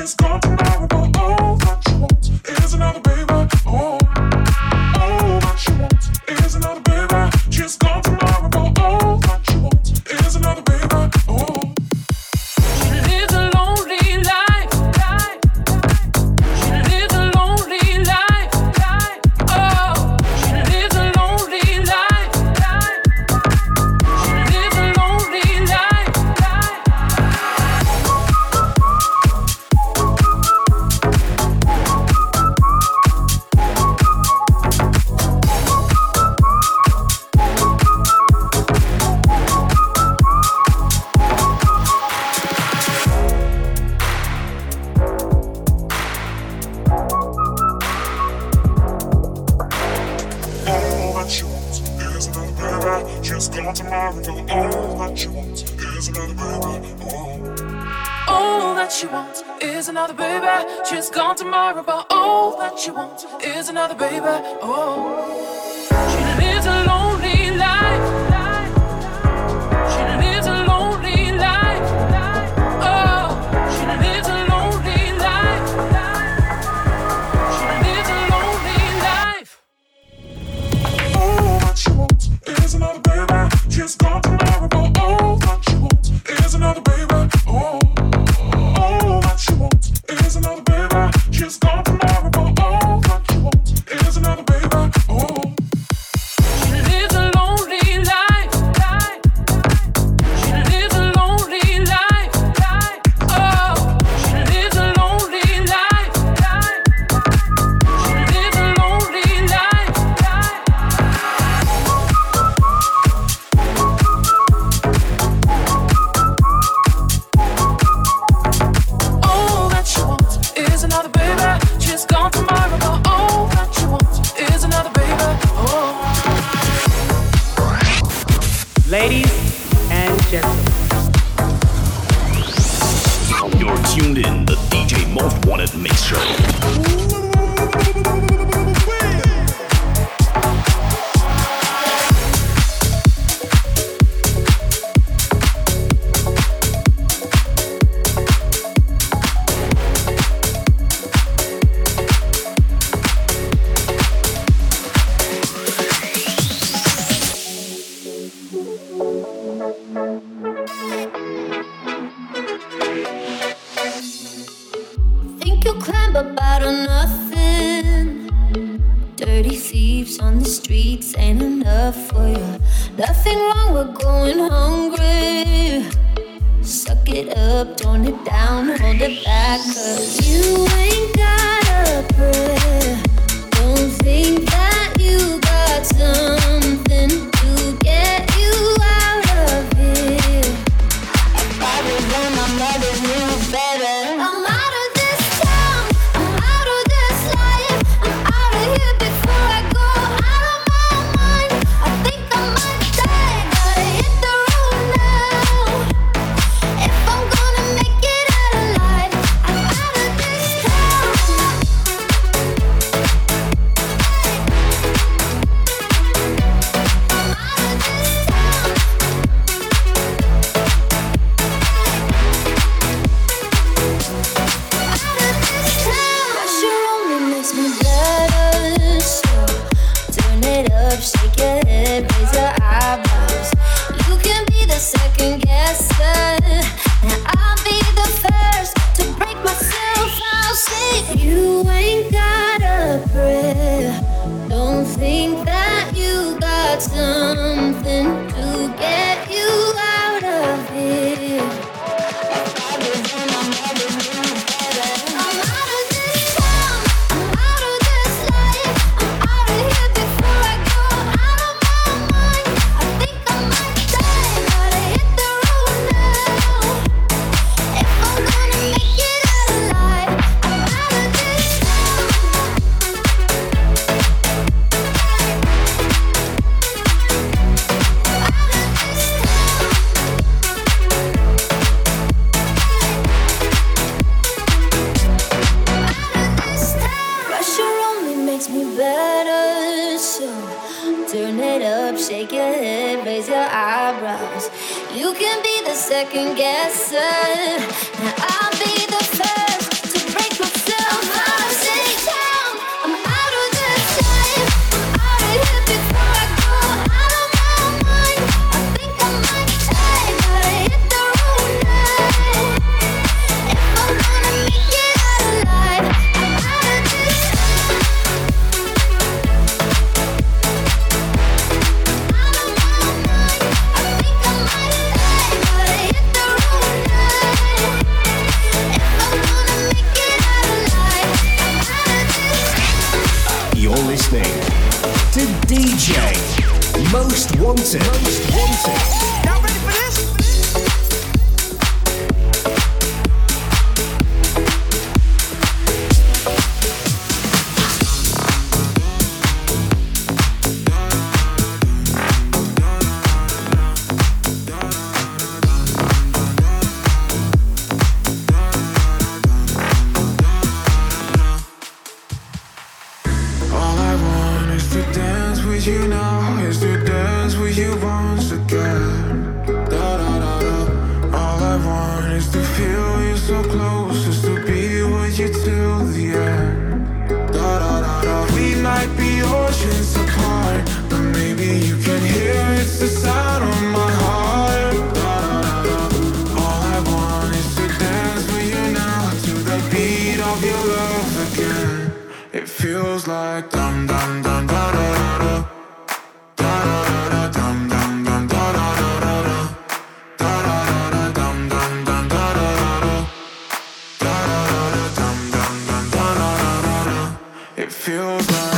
lonely life. Guesser. Now I'll be the Feels like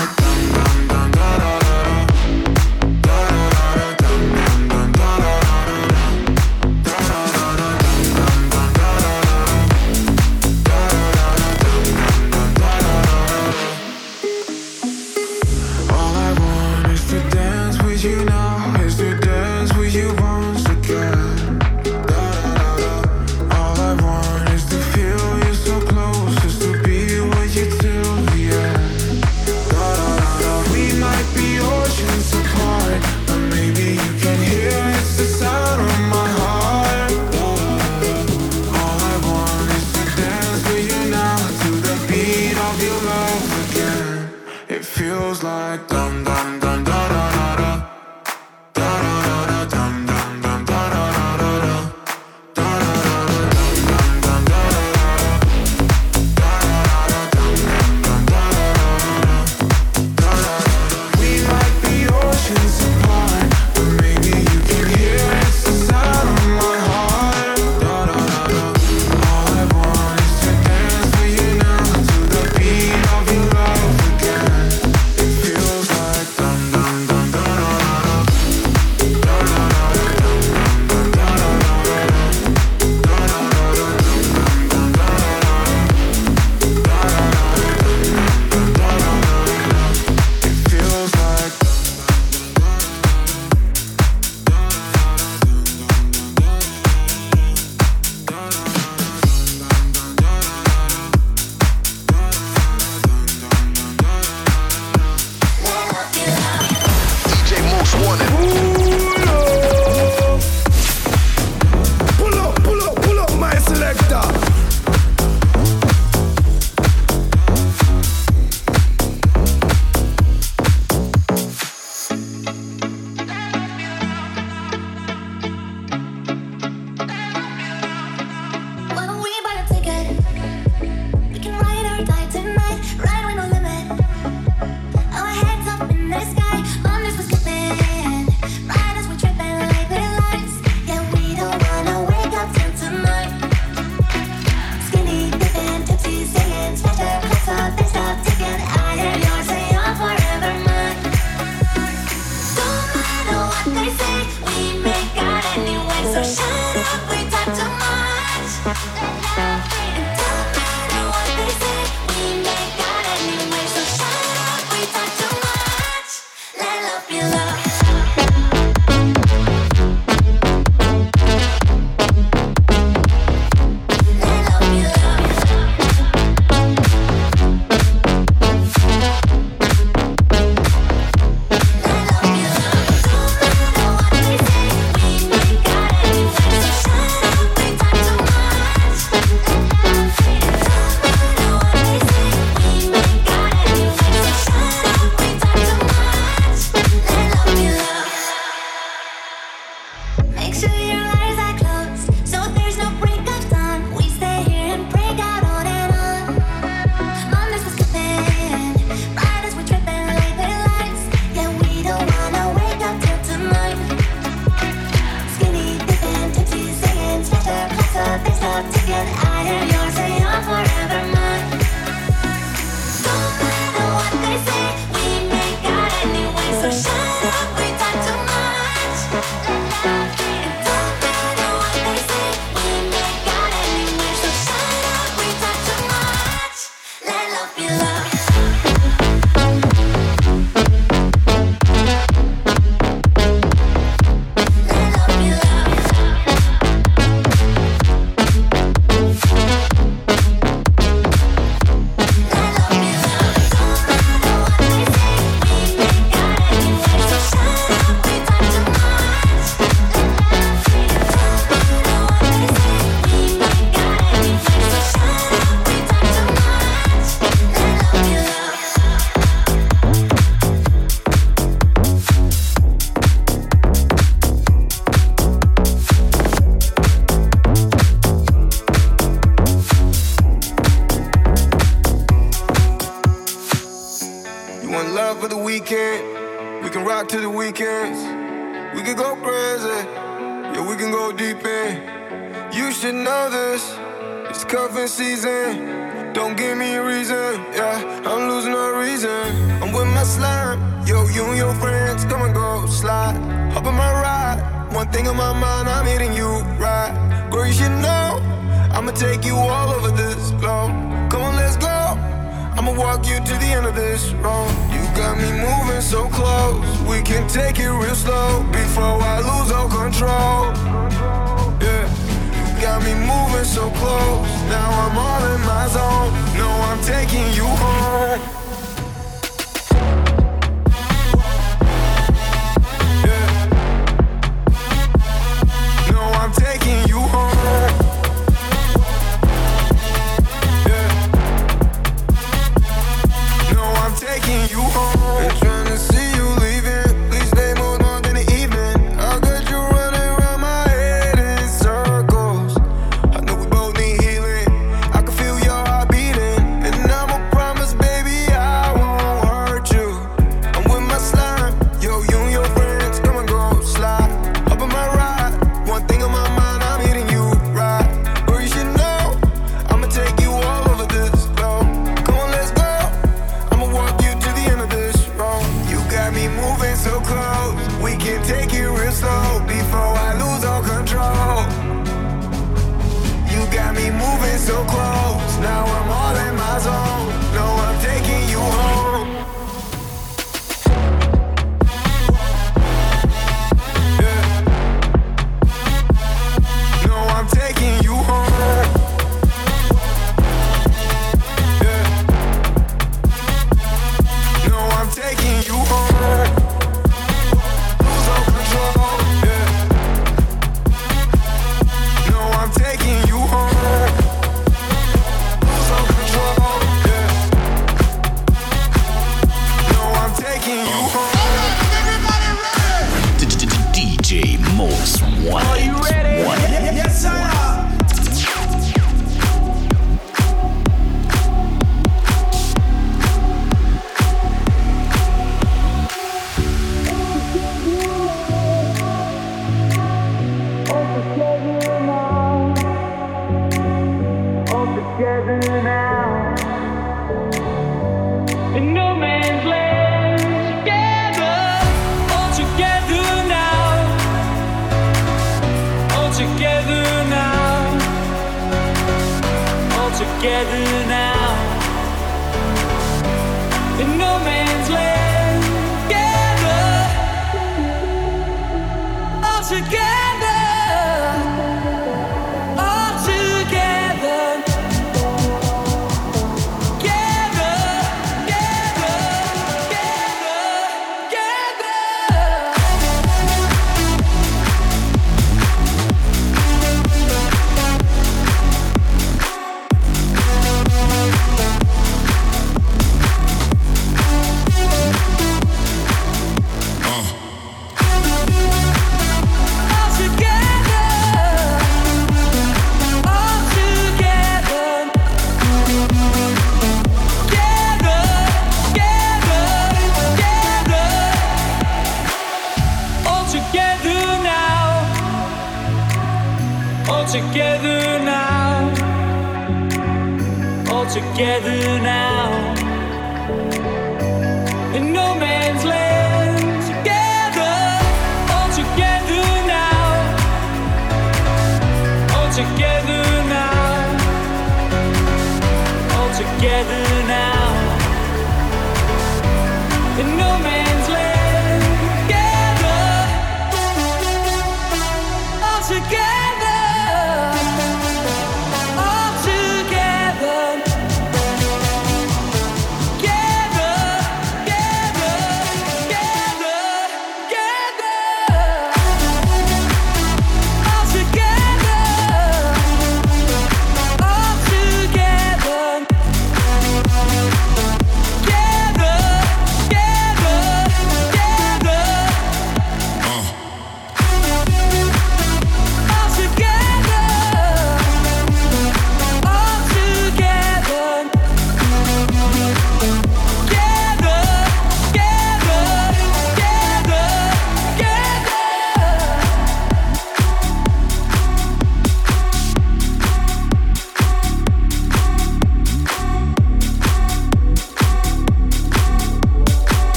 I am your.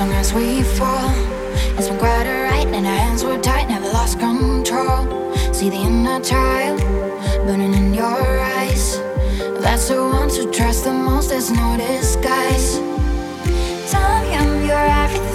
We fall. It's been quite alright, and our hands were tight, never lost control. See the inner child burning in your eyes. That's the one who trust the most, there's no disguise. Tell me I'm your everything,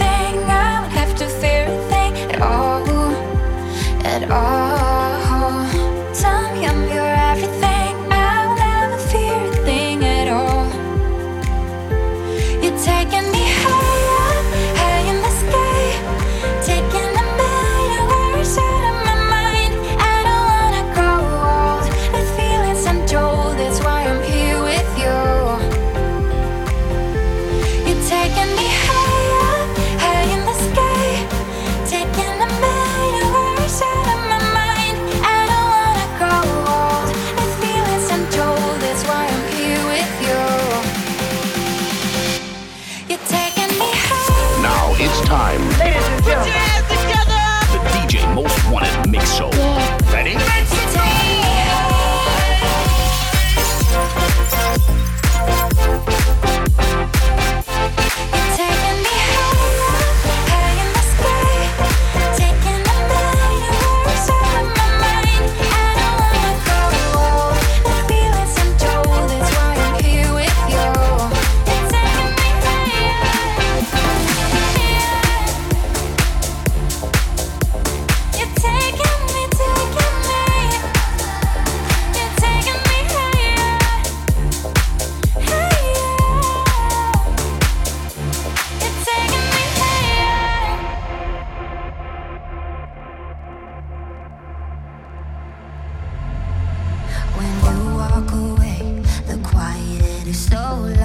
You're so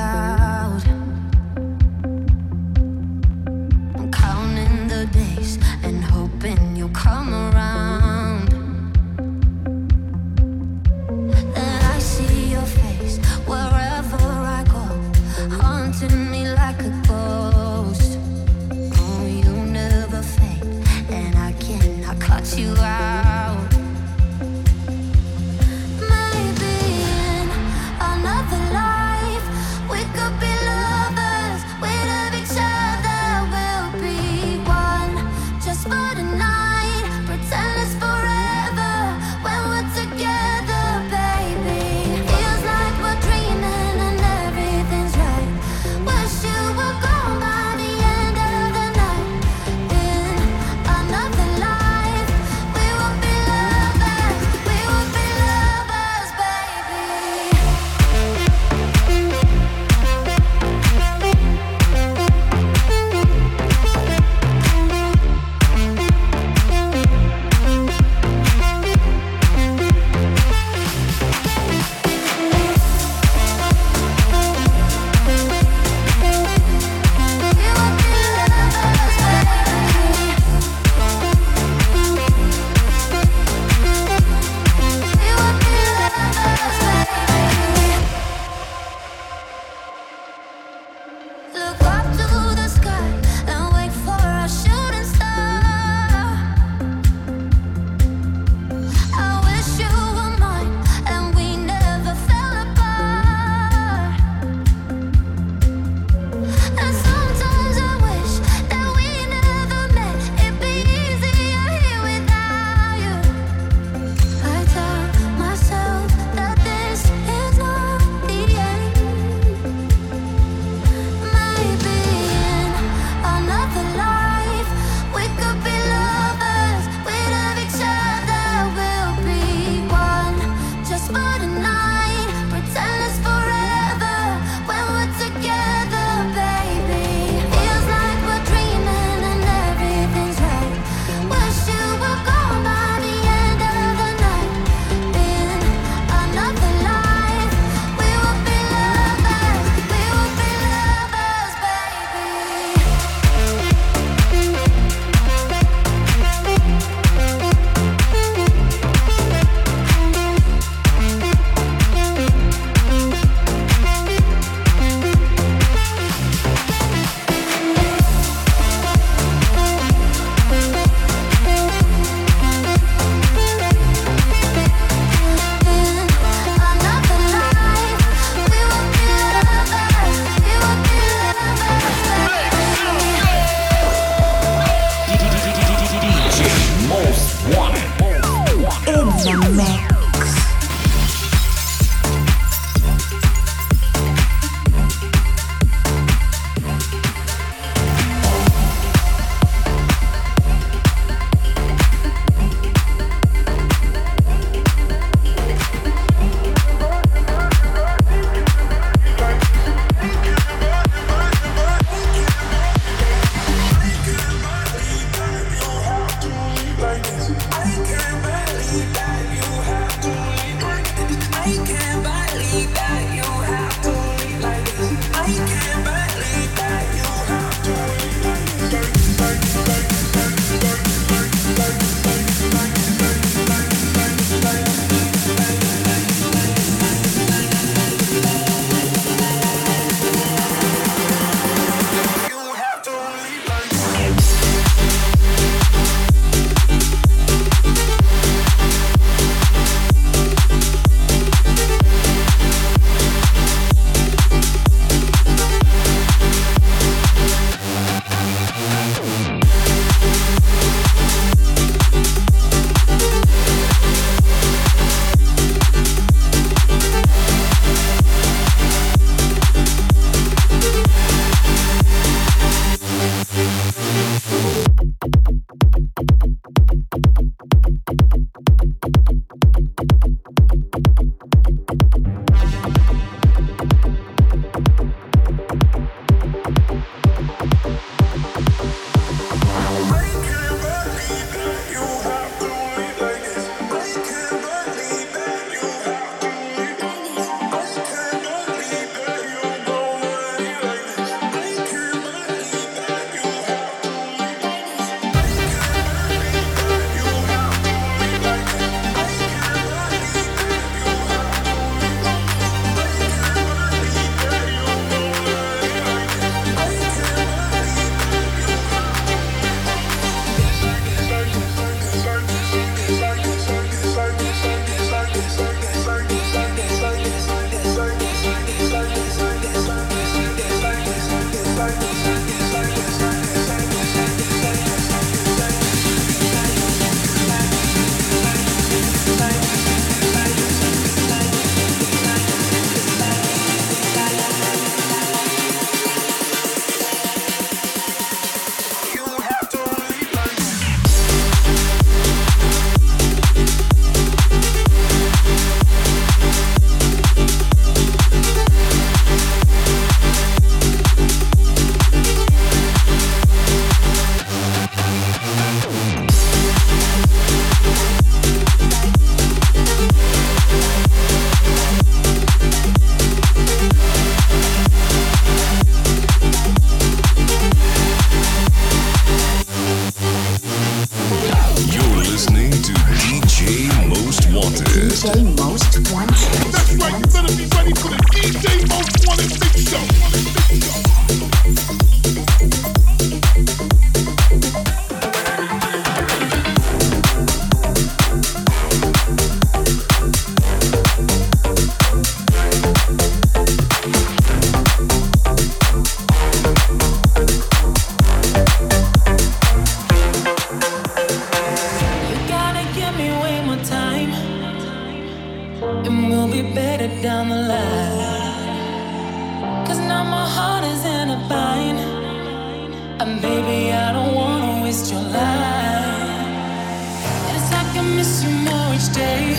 miss you more each day.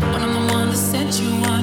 But I'm the one that sent you on.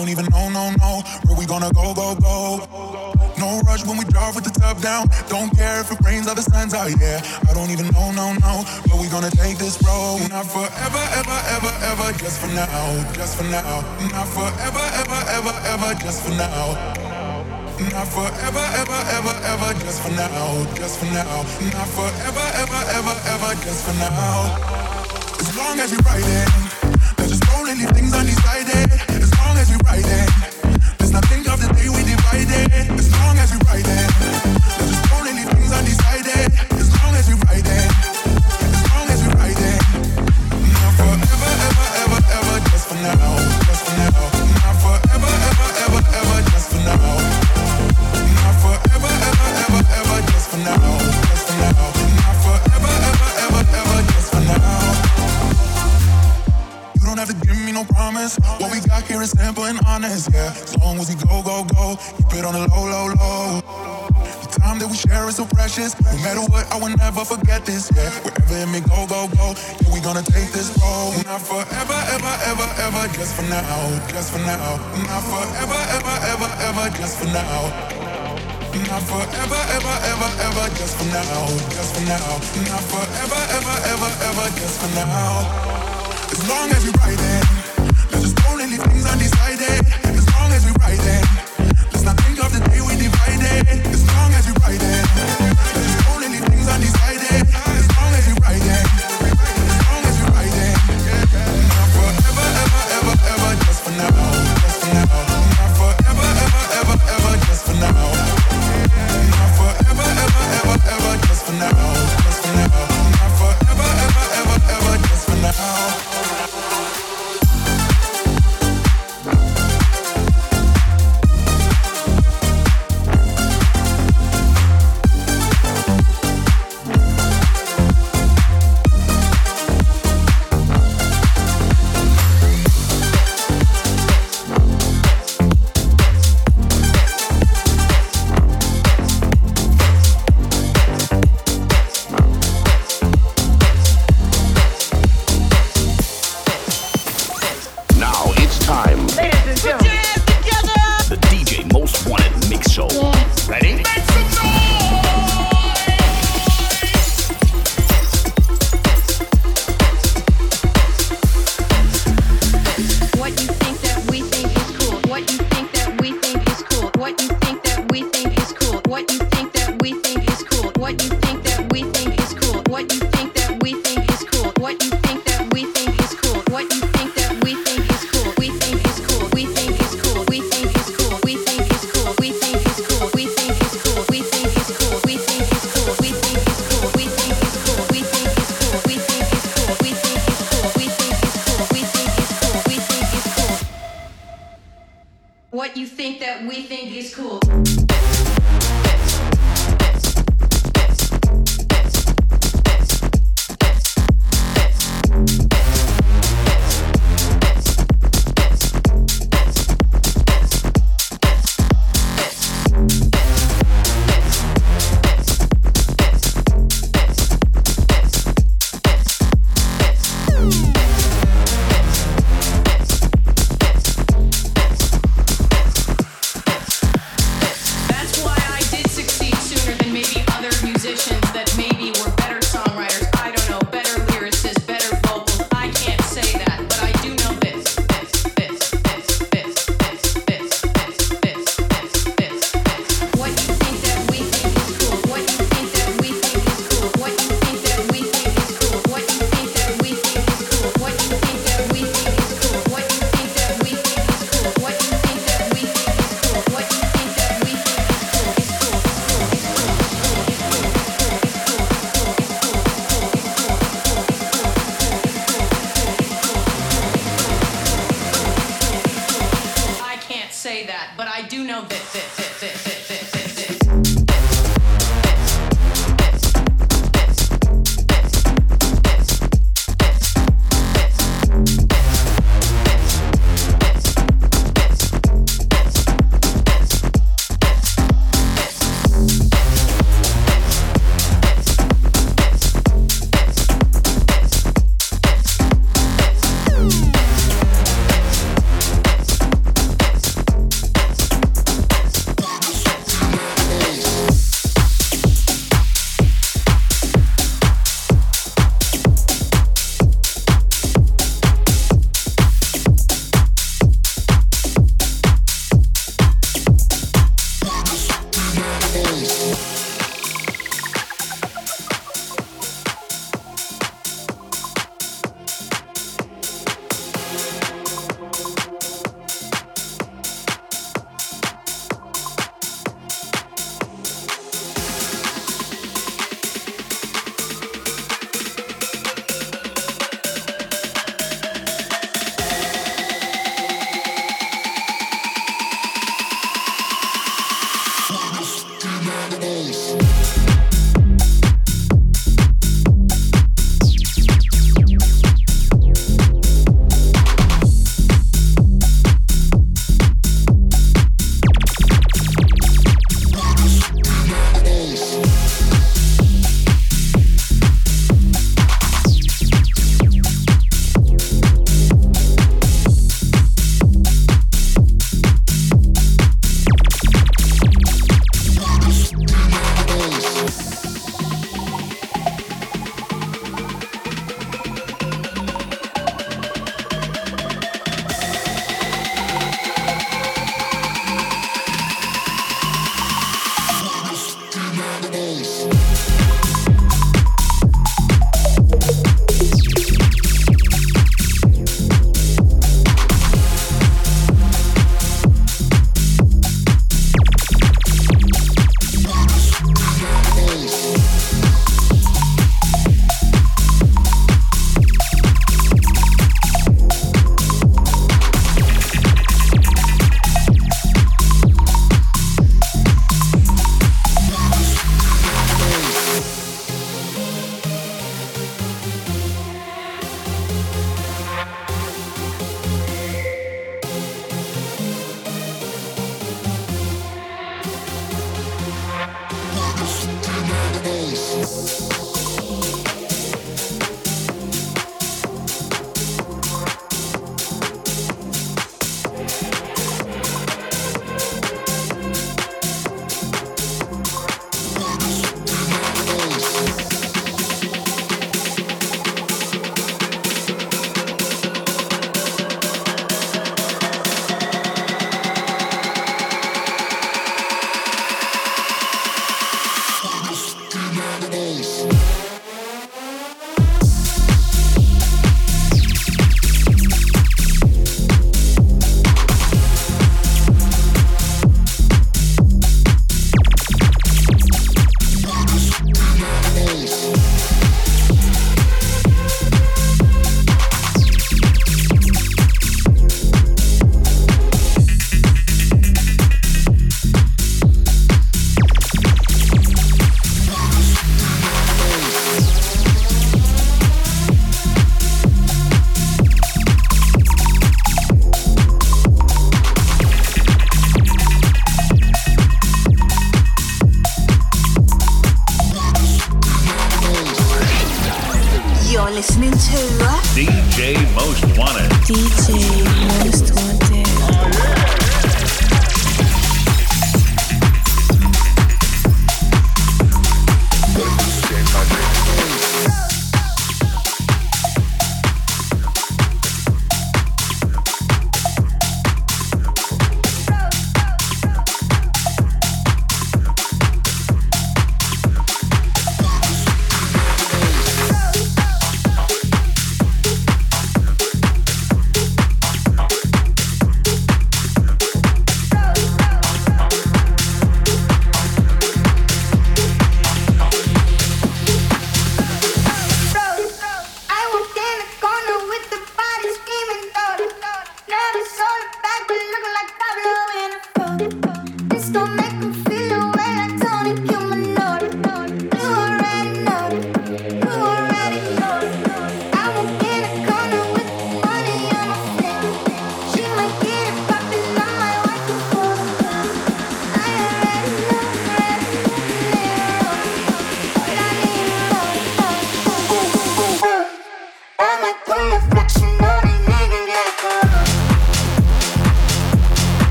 Don't even know, no, no, where we gonna go, go, go. No rush when we drive with the top down. Don't care if it rains or the sun's out, yeah. I don't even know, no, no, but we gonna take this road. Not forever, ever, ever, ever, just for now, just for now. Not forever, ever, ever, ever, just for now. Not forever, ever, ever, ever, just for now, just for now. Not forever, ever, ever, ever, just for now. As long as ride it, let's just leave things undecided. As we ride it, let's not of the day we divided. As long as we it, roll and things undecided. As long as we it, as long as we it. Not forever, ever, ever, ever, just for now, Is simple and honest, yeah. As long as we go, go, go, keep it on the low, low, low. The time that we share is so precious. No matter what, I will never forget this, yeah. Wherever it may go, go, go, yeah, we gonna take this road. Not forever, ever, ever, ever, just for now, just for now. Not forever, ever, ever, ever, just for now. Not forever, ever, ever, ever, just for now, just for now. Not forever, ever, ever, ever, just for now. As long as we ride it, As long as we ride it. As long as we ride it, don't leave things undecided.